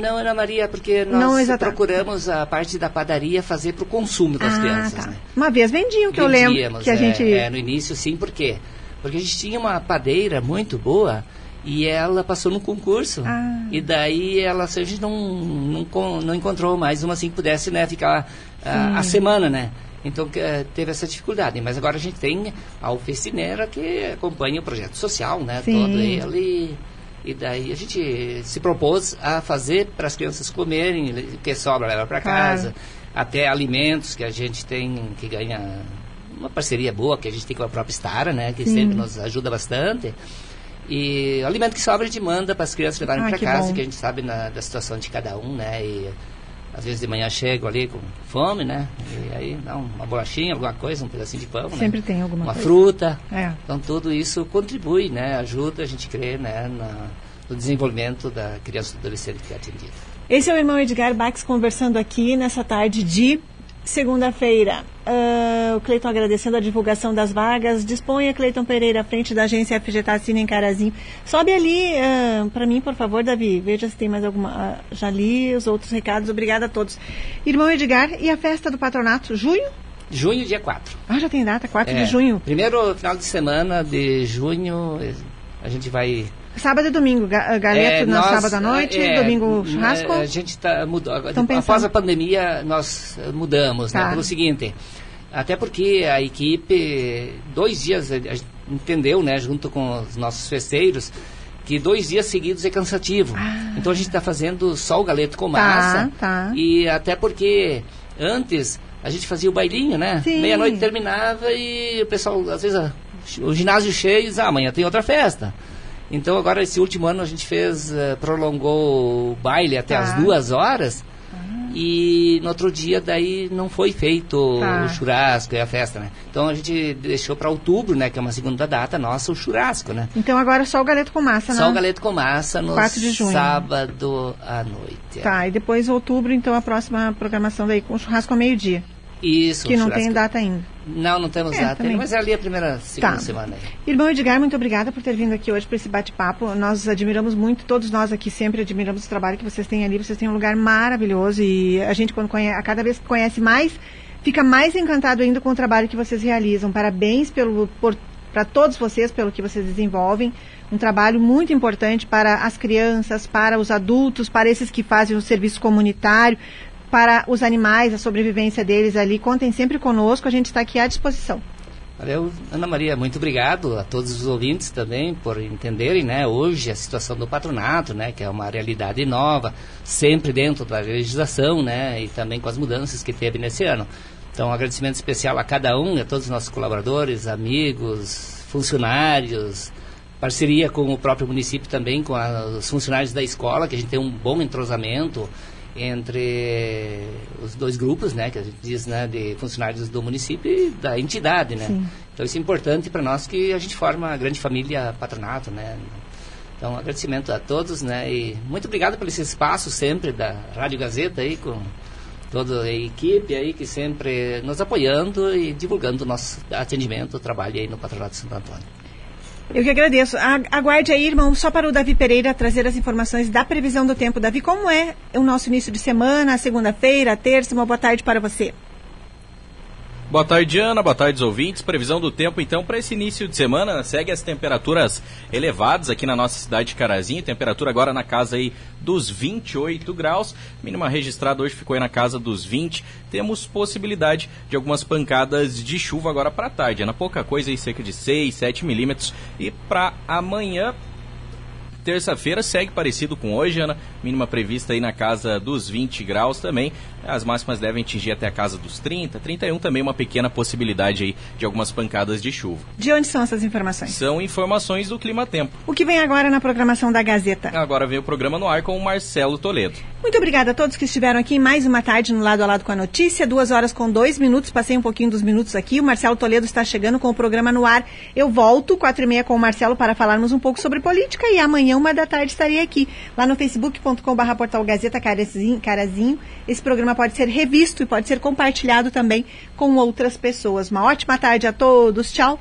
Não, Ana Maria, porque Não, nós exata- procuramos a parte da padaria fazer para o consumo das ah, crianças. tá. Né? Uma vez vendiam, que eu lembro Vendíamos, que a é, gente... é, no início, sim, por quê? Porque a gente tinha uma padeira muito boa e ela passou no concurso. Ah. E daí ela, a gente não, não, não encontrou mais uma assim que pudesse né, ficar ah, a semana, né? Então eh, teve essa dificuldade. Mas agora a gente tem a oficineira que acompanha o projeto social, né? Sim. Todo ele. E daí a gente se propôs a fazer para as crianças comerem, o que sobra leva para Claro. casa, até alimentos que a gente tem que ganha uma parceria boa que a gente tem com a própria Stara, né, que Sim. sempre nos ajuda bastante. E o alimento que sobra a gente manda para as crianças levarem Ah, para casa, bom. que a gente sabe na, da situação de cada um, né? E às vezes de manhã chego ali com fome, né? E aí dá uma bolachinha, alguma coisa, um pedacinho de pão, né? Sempre tem alguma uma coisa. fruta. É. Então tudo isso contribui, né? Ajuda a gente crer, né? Na, no desenvolvimento da criança e do adolescente que é atendido. Esse é o irmão Edgar Bax conversando aqui nessa tarde de segunda-feira. Ah, o Cleiton agradecendo a divulgação das vagas. Disponha, Cleiton Pereira, à frente da agência FG Tassina em Carazinho. Sobe ali para mim, por favor, Davi. Veja se tem mais alguma. ah, já li os outros recados. Obrigada a todos. Irmão Edgar, e a festa do patronato? Junho? Junho, dia 4. Ah, já tem data, 4 É, de junho. Primeiro final de semana de junho, a gente vai. Sábado e domingo. Ga galeto É, no nós, sábado à noite, é, domingo é, churrasco. A gente tá, mudou. Após pensando. a pandemia, nós eh, mudamos, Tá. né? Pelo seguinte. Até porque a equipe, dois dias, a gente entendeu, né, junto com os nossos festeiros, que dois dias seguidos é cansativo. Então a gente está fazendo só o galeto com Ah. Tá, massa. tá. E até porque antes a gente fazia o bailinho, né? Meia-noite terminava e o pessoal, às vezes, ah, o ginásio cheio, diz, ah, amanhã tem outra festa. Então agora esse último ano a gente fez, eh, prolongou o baile até Tá. as duas horas. E no outro dia daí não foi feito Tá. o churrasco e a festa, né? Então a gente deixou para outubro, né? Que é uma segunda data nossa, o churrasco, né? Então agora só o galeto com massa, Só não? o galeto com massa no 4 de junho. sábado à noite. Tá, e depois outubro, então a próxima programação daí com churrasco ao meio-dia. Isso, Que não tem data ainda. Não, não temos É, data, também. ainda, mas é ali a primeira, segunda Tá. semana. aí. Irmão Edgar, muito obrigada por ter vindo aqui hoje para esse bate-papo. Nós admiramos muito, todos nós aqui sempre admiramos o trabalho que vocês têm ali. Vocês têm um lugar maravilhoso e a gente, quando conhece, a cada vez que conhece mais, fica mais encantado ainda com o trabalho que vocês realizam. Parabéns pelo, para todos vocês pelo que vocês desenvolvem. Um trabalho muito importante para as crianças, para os adultos, para esses que fazem o serviço comunitário, para os animais, a sobrevivência deles ali. Contem sempre conosco, a gente está aqui à disposição. Valeu, Ana Maria, muito obrigado a todos os ouvintes também por entenderem, né, hoje a situação do patronato, né, que é uma realidade nova, sempre dentro da legislação, né, e também com as mudanças que teve nesse ano. Então, um agradecimento especial a cada um, a todos os nossos colaboradores, amigos, funcionários, parceria com o próprio município também, com a, os funcionários da escola, que a gente tem um bom entrosamento entre os dois grupos, né, que a gente diz, né, de funcionários do município e da entidade, né. Sim. Então isso é importante para nós que a gente forma uma grande família patronato, né. Então agradecimento a todos, né, e muito obrigado por esse espaço sempre da Rádio Gazeta aí com toda a equipe aí que sempre nos apoiando e divulgando o nosso atendimento, o trabalho aí no Patronato de Santo Antônio. Eu que agradeço. Aguarde aí, irmão, só para o Davi Pereira trazer as informações da previsão do tempo. Davi, como é o nosso início de semana, segunda-feira, terça? Uma boa tarde para você. Boa tarde, Ana. Boa tarde, ouvintes. Previsão do tempo, então, para esse início de semana. Segue as temperaturas elevadas aqui na nossa cidade de Carazinho. Temperatura agora na casa aí dos 28 graus. Mínima registrada hoje ficou aí na casa dos 20. Temos possibilidade de algumas pancadas de chuva agora para tarde. Ana, pouca coisa aí, cerca de 6, 7 milímetros. E para amanhã, Terça-feira segue parecido com hoje, Ana. Mínima prevista aí na casa dos 20 graus também. As máximas devem atingir até a casa dos 30, 31 também uma pequena possibilidade aí de algumas pancadas de chuva. De onde são essas informações? São informações do Clima Tempo. O que vem agora na programação da Gazeta? Agora vem o programa no ar com o Marcelo Toledo. Muito obrigada a todos que estiveram aqui mais uma tarde no lado a lado com a notícia. Duas horas com dois minutos. Passei um pouquinho dos minutos aqui. O Marcelo Toledo está chegando com o programa no ar. Eu volto quatro e meia com o Marcelo para falarmos um pouco sobre política e amanhã uma da tarde estarei aqui lá no facebook.com/barra portal Gazeta Carazinho. Esse pode ser revisto e pode ser compartilhado também com outras pessoas. Uma ótima tarde a todos. Tchau.